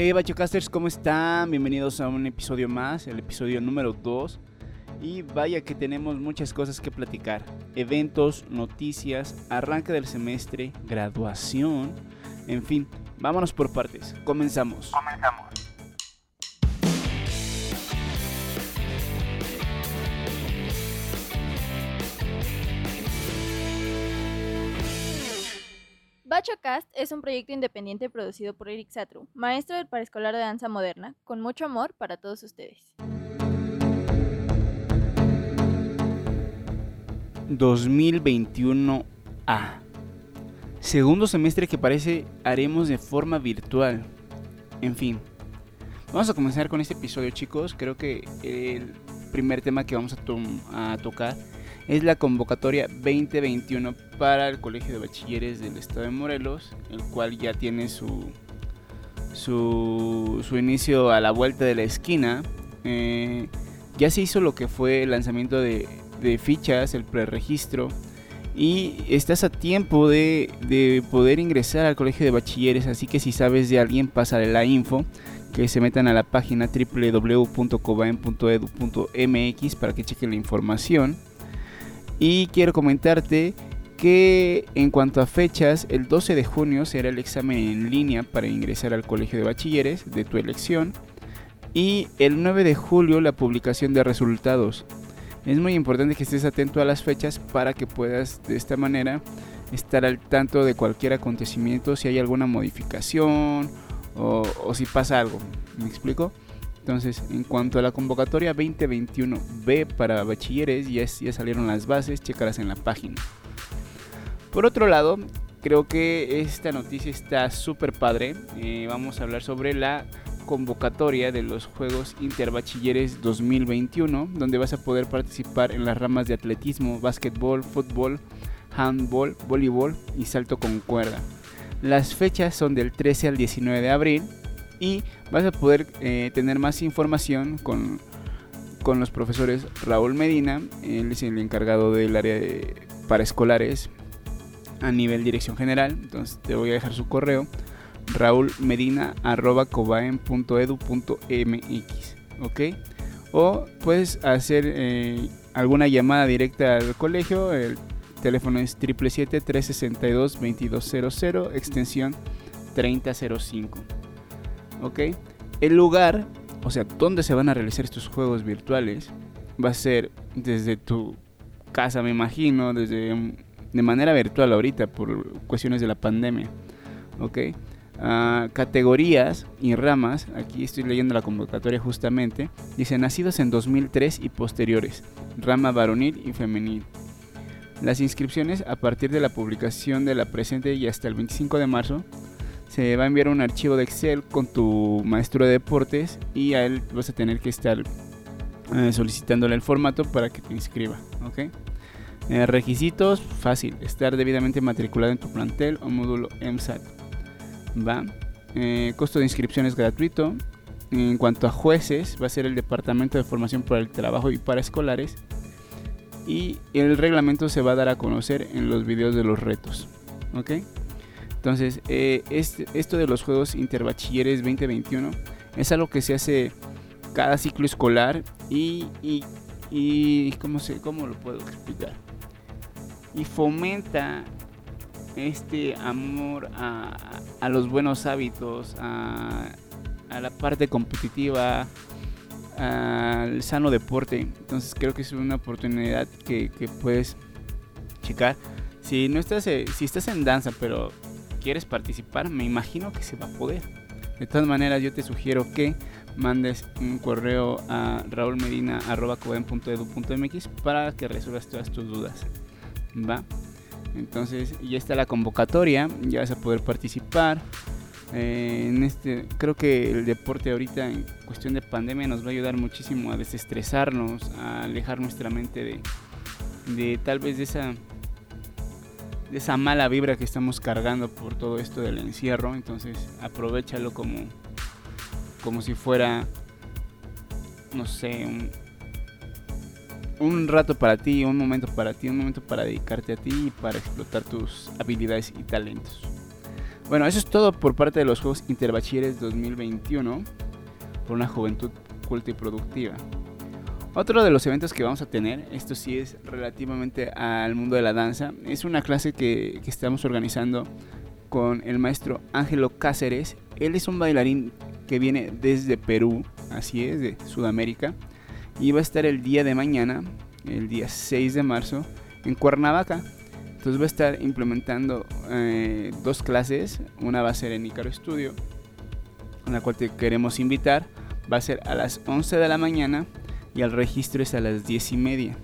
Hey Bachocasters, ¿cómo están? Bienvenidos a un episodio más, el episodio número 2. Y vaya que tenemos muchas cosas que platicar. Eventos, noticias, arranque del semestre, graduación, en fin, vámonos por partes. Comenzamos. Comenzamos. BachoCast es un proyecto independiente producido por Eric Satru, maestro del paraescolar de danza moderna, con mucho amor para todos ustedes. 2021 A. Segundo semestre que parece haremos de forma virtual. En fin. Vamos a comenzar con este episodio chicos. Creo que el primer tema que vamos a, a tocar es la convocatoria 2021 para el Colegio de Bachilleres del Estado de Morelos, el cual ya tiene su, su, inicio a la vuelta de la esquina. Eh, ya se hizo lo que fue el lanzamiento de, fichas, el preregistro, y estás a tiempo de, de, poder ingresar al Colegio de Bachilleres, así que si sabes de alguien, pásale la info que se metan a la página www.cobaen.edu.mx para que chequen la información. Y quiero comentarte que en cuanto a fechas, el 12 de junio será el examen en línea para ingresar al colegio de bachilleres de tu elección y el 9 de julio la publicación de resultados. Es muy importante que estés atento a las fechas para que puedas de esta manera estar al tanto de cualquier acontecimiento, si hay alguna modificación o, si pasa algo. ¿Me explico? Entonces, en cuanto a la convocatoria 2021B para bachilleres, ya, salieron las bases, checarlas en la página. Por otro lado, creo que esta noticia está súper padre. Eh, vamos a hablar sobre la convocatoria de los Juegos Interbachilleres 2021, donde vas a poder participar en las ramas de atletismo, básquetbol, fútbol, handball, voleibol y salto con cuerda. Las fechas son del 13 al 19 de abril y vas a poder eh, tener más información con, con, los profesores Raúl Medina, él es el encargado del área de paraescolares a nivel dirección general, entonces te voy a dejar su correo raulmedina.cobaen.edu.mx, ¿ok? O puedes hacer eh, alguna llamada directa al colegio, el teléfono es 777-362-2200, extensión 3005. ¿Ok? El lugar, o sea, donde se van a realizar estos juegos virtuales, va a ser desde tu casa, me imagino, desde de manera virtual ahorita por cuestiones de la pandemia, ¿ok? Ah, categorías y ramas, aquí estoy leyendo la convocatoria justamente, dice nacidos en 2003 y posteriores, rama varonil y femenil. Las inscripciones a partir de la publicación de la presente y hasta el 25 de marzo se va a enviar un archivo de Excel con tu maestro de deportes y a él vas a tener que estar eh, solicitándole el formato para que te inscriba. Eh, requisitos, fácil, estar debidamente matriculado en tu plantel o módulo MSAT, ¿va? Eh, costo de inscripción es gratuito. En cuanto a jueces, va a ser el Departamento de Formación para el Trabajo y para Escolares. Y el reglamento se va a dar a conocer en los videos de los retos. Entonces, eh, esto de los Juegos Interbachilleres 2021 es algo que se hace cada ciclo escolar y, y, ¿cómo, se, ¿cómo lo puedo explicar? Y fomenta este amor a, a los buenos hábitos, a, a, la parte competitiva, al sano deporte. Entonces creo que es una oportunidad que, que puedes checar. Si no estás, eh, si estás en danza, pero quieres participar, me imagino que se va a poder. De todas maneras, yo te sugiero que mandes un correo a raulmedina.edu.mx para que resuelvas todas tus dudas. ¿Va? Entonces, ya está la convocatoria, ya vas a poder participar. Eh, en este, creo que el deporte ahorita en cuestión de pandemia nos va a ayudar muchísimo a desestresarnos, a alejar nuestra mente de, de tal vez de esa de esa mala vibra que estamos cargando por todo esto del encierro. Entonces aprovechalo como, como si fuera, no sé, un, un rato para ti, un momento para ti, un momento para dedicarte a ti y para explotar tus habilidades y talentos. Bueno, eso es todo por parte de los Juegos Interbachilleres 2021 por una juventud culta y productiva. Otro de los eventos que vamos a tener, esto sí es relativamente al mundo de la danza, es una clase que, que estamos organizando con el maestro Ángelo Cáceres. Él es un bailarín que viene desde Perú, así es, de Sudamérica, y va a estar el día de mañana, el día 6 de marzo, en Cuernavaca. Entonces va a estar implementando eh, dos clases, una va a ser en Icaro Studio, en la cual te queremos invitar, va a ser a las 11 de la mañana y el registro es a las 10 y media.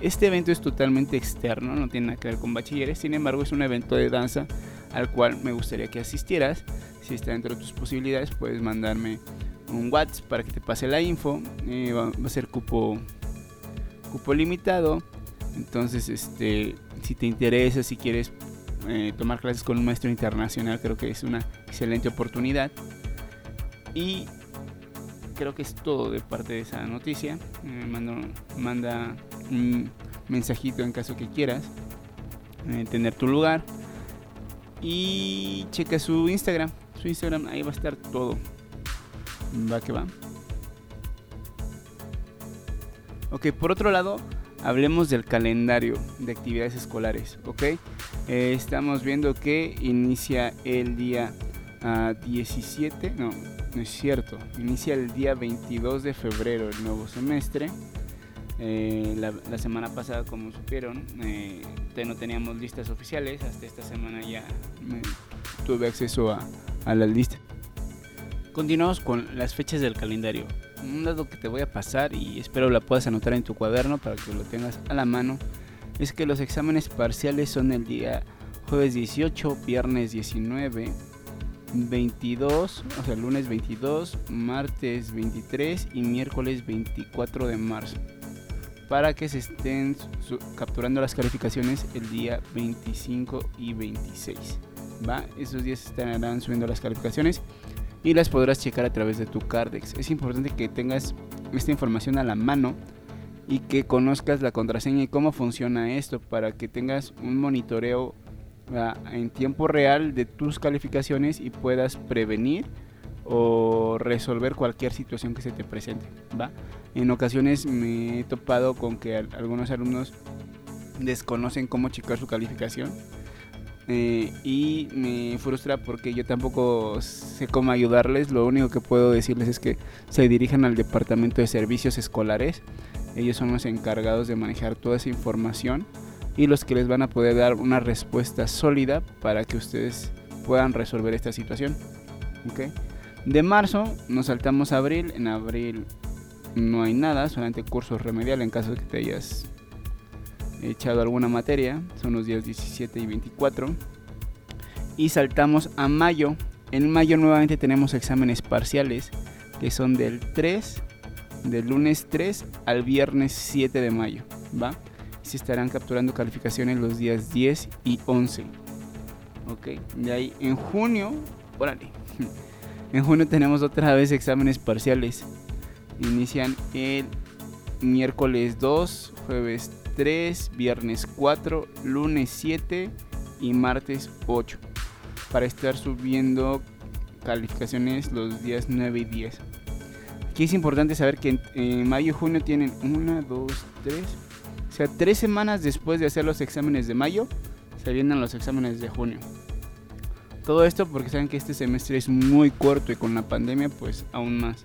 Este evento es totalmente externo, no tiene nada que ver con bachilleres, sin embargo es un evento de danza al cual me gustaría que asistieras. Si está dentro de tus posibilidades, puedes mandarme un WhatsApp para que te pase la info. Eh, va, a ser cupo, cupo limitado. Entonces, este, si te interesa, si quieres eh, tomar clases con un maestro internacional, creo que es una excelente oportunidad. Y creo que es todo de parte de esa noticia. Eh, mando, manda un mensajito en caso que quieras tener tu lugar. Y checa su Instagram. Su Instagram, ahí va a estar todo. Va que va. Ok, por otro lado, hablemos del calendario de actividades escolares. Ok, eh, estamos viendo que inicia el día 17. Ah, no, no es cierto. Inicia el día 22 de febrero el nuevo semestre. Eh, la, semana pasada, como supieron, eh, no teníamos listas oficiales. Hasta esta semana ya tuve acceso a, a la lista. Continuamos con las fechas del calendario. Un dato que te voy a pasar y espero la puedas anotar en tu cuaderno para que lo tengas a la mano es que los exámenes parciales son el día jueves 18, viernes 19, 22, o sea, lunes 22, martes 23 y miércoles 24 de marzo para que se estén capturando las calificaciones el día 25 y 26. ¿va? Esos días estarán subiendo las calificaciones y las podrás checar a través de tu Cardex. Es importante que tengas esta información a la mano y que conozcas la contraseña y cómo funciona esto para que tengas un monitoreo en tiempo real de tus calificaciones y puedas prevenir o resolver cualquier situación que se te presente, ¿va? En ocasiones me he topado con que algunos alumnos desconocen cómo checar su calificación eh, y me frustra porque yo tampoco sé cómo ayudarles. Lo único que puedo decirles es que se dirijan al departamento de servicios escolares. Ellos son los encargados de manejar toda esa información y los que les van a poder dar una respuesta sólida para que ustedes puedan resolver esta situación. ¿Okay? De marzo nos saltamos a abril. En abril no hay nada, solamente cursos remedial en caso de que te hayas echado alguna materia. Son los días 17 y 24. Y saltamos a mayo. En mayo nuevamente tenemos exámenes parciales que son del 3, del lunes 3 al viernes 7 de mayo. ¿Va? Se estarán capturando calificaciones los días 10 y 11. Ok, de ahí en junio, órale. En junio tenemos otra vez exámenes parciales. Inician el miércoles 2, jueves 3, viernes 4, lunes 7 y martes 8. Para estar subiendo calificaciones los días 9 y 10. Aquí es importante saber que en, mayo y junio tienen 1, 2, 3. Sea, tres semanas después de hacer los exámenes de mayo, se vienen los exámenes de junio. Todo esto porque saben que este semestre es muy corto y con la pandemia pues aún más.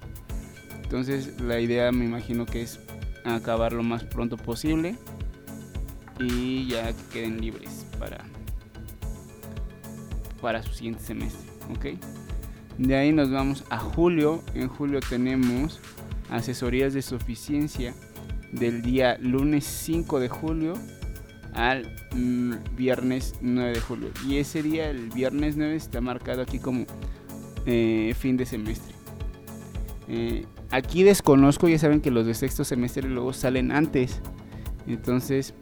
Entonces la idea me imagino que es acabar lo más pronto posible y ya que queden libres para, para su siguiente semestre. ¿ok? De ahí nos vamos a julio. En julio tenemos asesorías de suficiencia del día lunes 5 de julio al mm, viernes 9 de julio. Y ese día, el viernes 9, está marcado aquí como eh, fin de semestre. Eh, aquí desconozco, ya saben que los de sexto semestre luego salen antes. Entonces,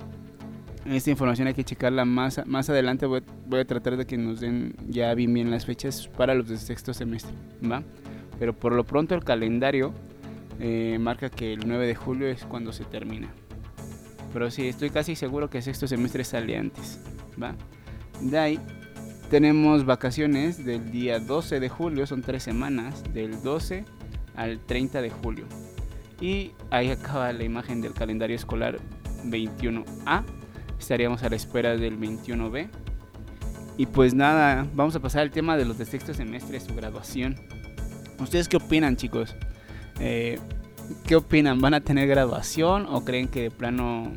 esta información hay que checarla más, más adelante. Voy, a tratar de que nos den ya bien bien las fechas para los de sexto semestre. ¿va? Pero por lo pronto el calendario eh, marca que el 9 de julio es cuando se termina. Pero sí, estoy casi seguro que sexto semestre sale antes. ¿va? De ahí tenemos vacaciones del día 12 de julio, son tres semanas, del 12 al 30 de julio. Y ahí acaba la imagen del calendario escolar 21A. Estaríamos a la espera del 21B. Y pues nada, vamos a pasar al tema de los de sexto semestre, su graduación. ¿Ustedes qué opinan, chicos? Eh, ¿Qué opinan? ¿Van a tener graduación o creen que de plano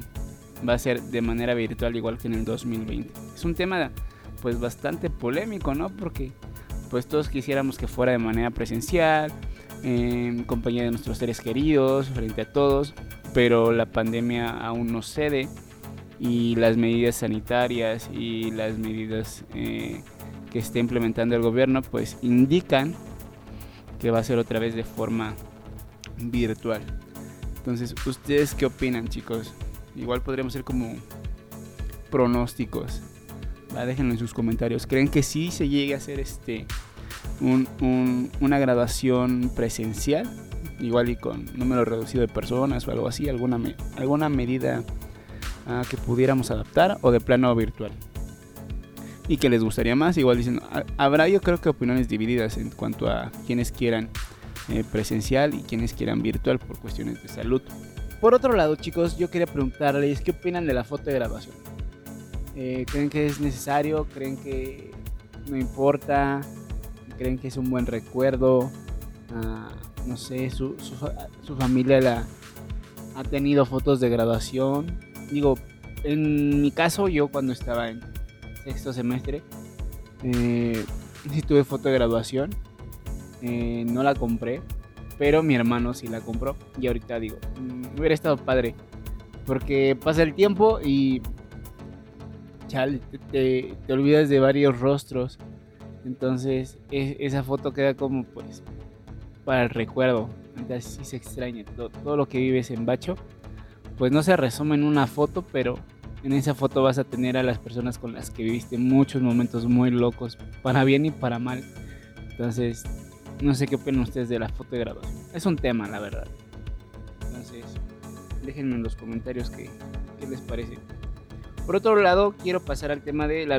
va a ser de manera virtual igual que en el 2020? Es un tema pues bastante polémico, ¿no? Porque pues todos quisiéramos que fuera de manera presencial, en compañía de nuestros seres queridos, frente a todos, pero la pandemia aún no cede y las medidas sanitarias y las medidas eh, que está implementando el gobierno pues indican que va a ser otra vez de forma virtual. Entonces, ¿ustedes qué opinan chicos? Igual podríamos ser como pronósticos. Déjenlo en sus comentarios. ¿Creen que sí se llegue a hacer este una graduación presencial? Igual y con número reducido de personas o algo así, alguna, alguna medida ah, que pudiéramos adaptar o de plano virtual. Y que les gustaría más, igual dicen, habrá yo creo que opiniones divididas en cuanto a quienes quieran eh, presencial y quienes quieran virtual por cuestiones de salud. Por otro lado, chicos, yo quería preguntarles qué opinan de la foto de graduación. Eh, ¿Creen que es necesario? ¿Creen que no importa? ¿Creen que es un buen recuerdo? Ah, no sé, su, familia la, ha tenido fotos de graduación. Digo, en mi caso, yo cuando estaba en sexto semestre, eh, sí tuve foto de graduación. Eh, no la compré, pero mi hermano sí la compró. Y ahorita digo, mm, hubiera estado padre. Porque pasa el tiempo y chale, te, olvidas de varios rostros. Entonces esa foto queda como pues para el recuerdo. Entonces sí se extraña todo, lo que vives en Bacho. Pues no se resume en una foto, pero en esa foto vas a tener a las personas con las que viviste muchos momentos muy locos, para bien y para mal. Entonces, no sé qué opinan ustedes de la foto de graduación. Es un tema, la verdad. Entonces, déjenme en los comentarios qué, qué les parece. Por otro lado, quiero pasar al tema de la,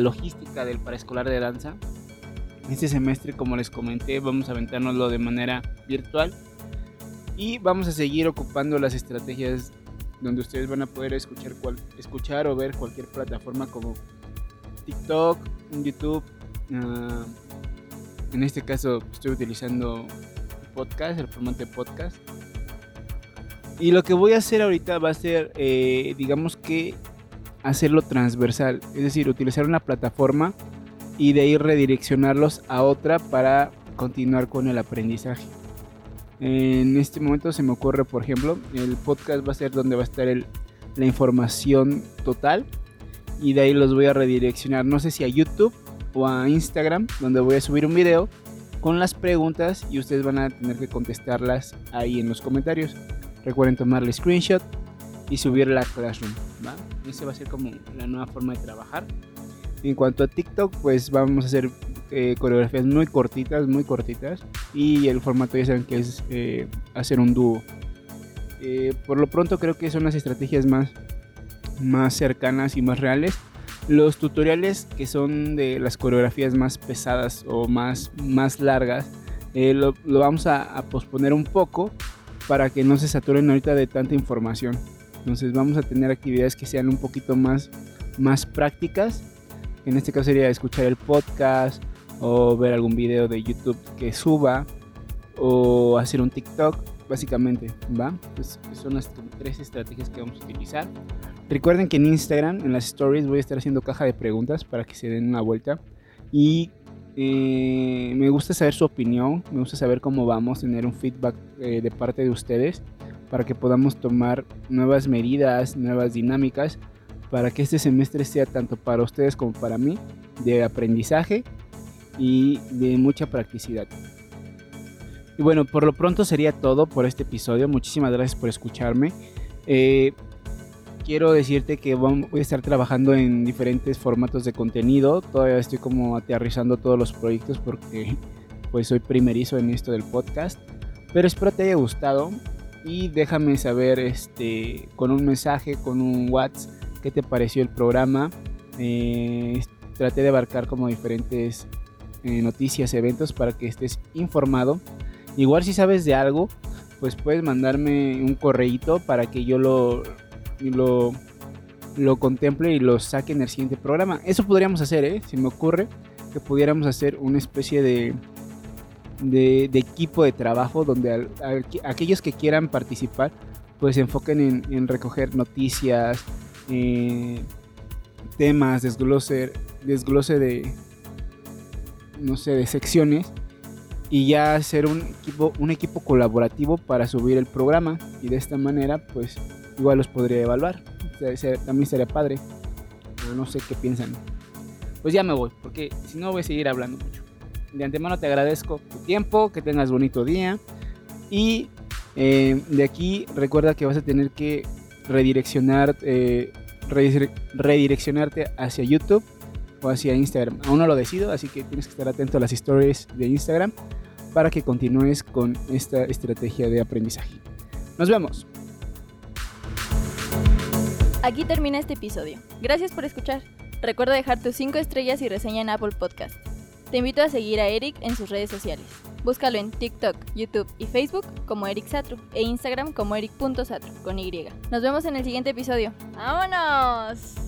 logística del paraescolar de danza. Este semestre, como les comenté, vamos a aventárnoslo de manera virtual y vamos a seguir ocupando las estrategias donde ustedes van a poder escuchar, escuchar o ver cualquier plataforma como TikTok, YouTube. Ah, en este caso estoy utilizando podcast, el formato podcast. Y lo que voy a hacer ahorita va a ser, eh, digamos que hacerlo transversal, es decir, utilizar una plataforma y de ahí redireccionarlos a otra para continuar con el aprendizaje. En este momento se me ocurre, por ejemplo, el podcast va a ser donde va a estar la información total y de ahí los voy a redireccionar, no sé si a YouTube a Instagram, donde voy a subir un video con las preguntas y ustedes van a tener que contestarlas ahí en los comentarios. Recuerden tomarle screenshot y subir la Classroom. ¿va? Esa va a ser como la nueva forma de trabajar. En cuanto a TikTok, pues vamos a hacer eh, coreografías muy cortitas, muy cortitas. Y el formato ya saben que es eh, hacer un dúo. Eh, por lo pronto creo que son las estrategias más, más cercanas y más reales. Los tutoriales que son de las coreografías más pesadas o más, más largas, lo, lo, vamos a, a posponer un poco para que no se saturen ahorita de tanta información. Entonces vamos a tener actividades que sean un poquito más, más prácticas. En este caso sería escuchar el podcast o ver algún video de YouTube que suba o hacer un TikTok, básicamente, ¿va? Pues son las tres estrategias que vamos a utilizar. Recuerden que en Instagram, en las stories, voy a estar haciendo caja de preguntas para que se den una vuelta. Y eh, me gusta saber su opinión, me gusta saber cómo vamos, tener un feedback eh, de parte de ustedes para que podamos tomar nuevas medidas, nuevas dinámicas, para que este semestre sea tanto para ustedes como para mí de aprendizaje y de mucha practicidad. Y bueno, por lo pronto sería todo por este episodio. Muchísimas gracias por escucharme. Eh, quiero decirte que voy a estar trabajando en diferentes formatos de contenido. Todavía estoy como aterrizando todos los proyectos porque pues soy primerizo en esto del podcast. Pero espero te haya gustado y déjame saber este, con un mensaje, con un WhatsApp, qué te pareció el programa. Eh, traté de abarcar como diferentes eh, noticias, eventos para que estés informado. Igual si sabes de algo, pues puedes mandarme un correíto para que yo lo, lo, lo contemple y lo saque en el siguiente programa. Eso podríamos hacer, ¿eh? Si me ocurre que pudiéramos hacer una especie de, de, equipo de trabajo donde aquellos que quieran participar pues se enfoquen en, recoger noticias, eh, temas, desglose, desglose de, no sé, de secciones y ya hacer un equipo, un equipo colaborativo para subir el programa y de esta manera pues igual los podría evaluar. también sería padre. Pero no sé qué piensan. Pues ya me voy, porque si no voy a seguir hablando mucho. De antemano te agradezco tu tiempo, que tengas bonito día y eh, de aquí recuerda que vas a tener que redireccionar, eh, redireccionarte hacia YouTube o hacia Instagram. Aún no lo decido, así que tienes que estar atento a las stories de Instagram para que continúes con esta estrategia de aprendizaje. Nos vemos. Aquí termina este episodio. Gracias por escuchar. Recuerda dejar tus 5 estrellas y reseña en Apple Podcast. Te invito a seguir a Eric en sus redes sociales. Búscalo en TikTok, YouTube y Facebook como Eric Satru e Instagram como eric.satru con Y. Nos vemos en el siguiente episodio. ¡Vámonos!